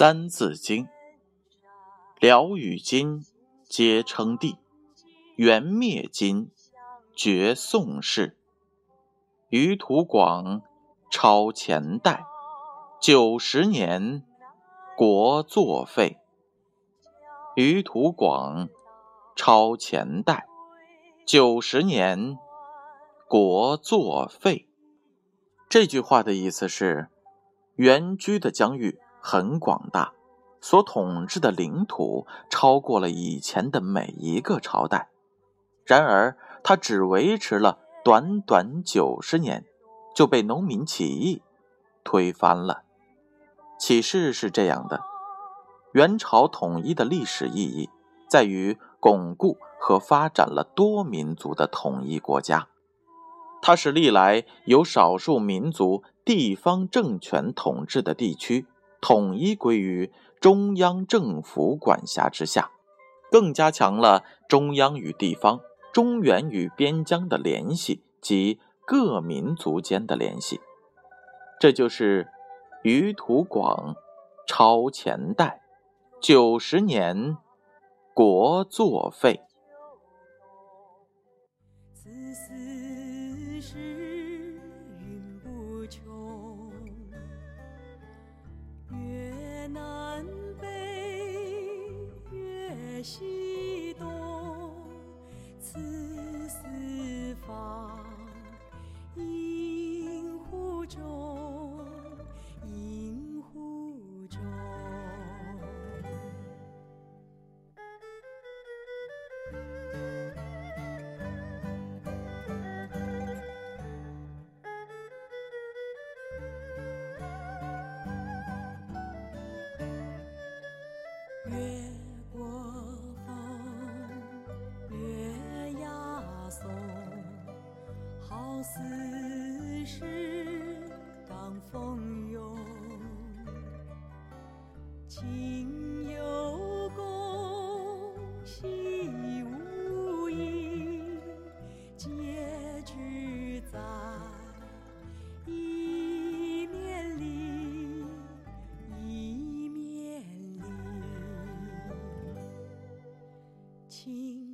三字经》：辽与金，皆称帝；元灭金，绝宋氏。余土广，超前代；九十年，国作废。余土广，超前代；九十年，国作废。这句话的意思是，元居的疆域。很广大，所统治的领土超过了以前的每一个朝代。然而，它只维持了短短九十年，就被农民起义推翻了。启示是这样的：元朝统一的历史意义在于巩固和发展了多民族的统一国家。它是历来由少数民族地方政权统治的地区。统一归于中央政府管辖之下，更加强了中央与地方、中原与边疆的联系及各民族间的联系。这就是余土广超前代，九十年国作废。西此事当风涌情有共心无疑结局在一面里一面里。情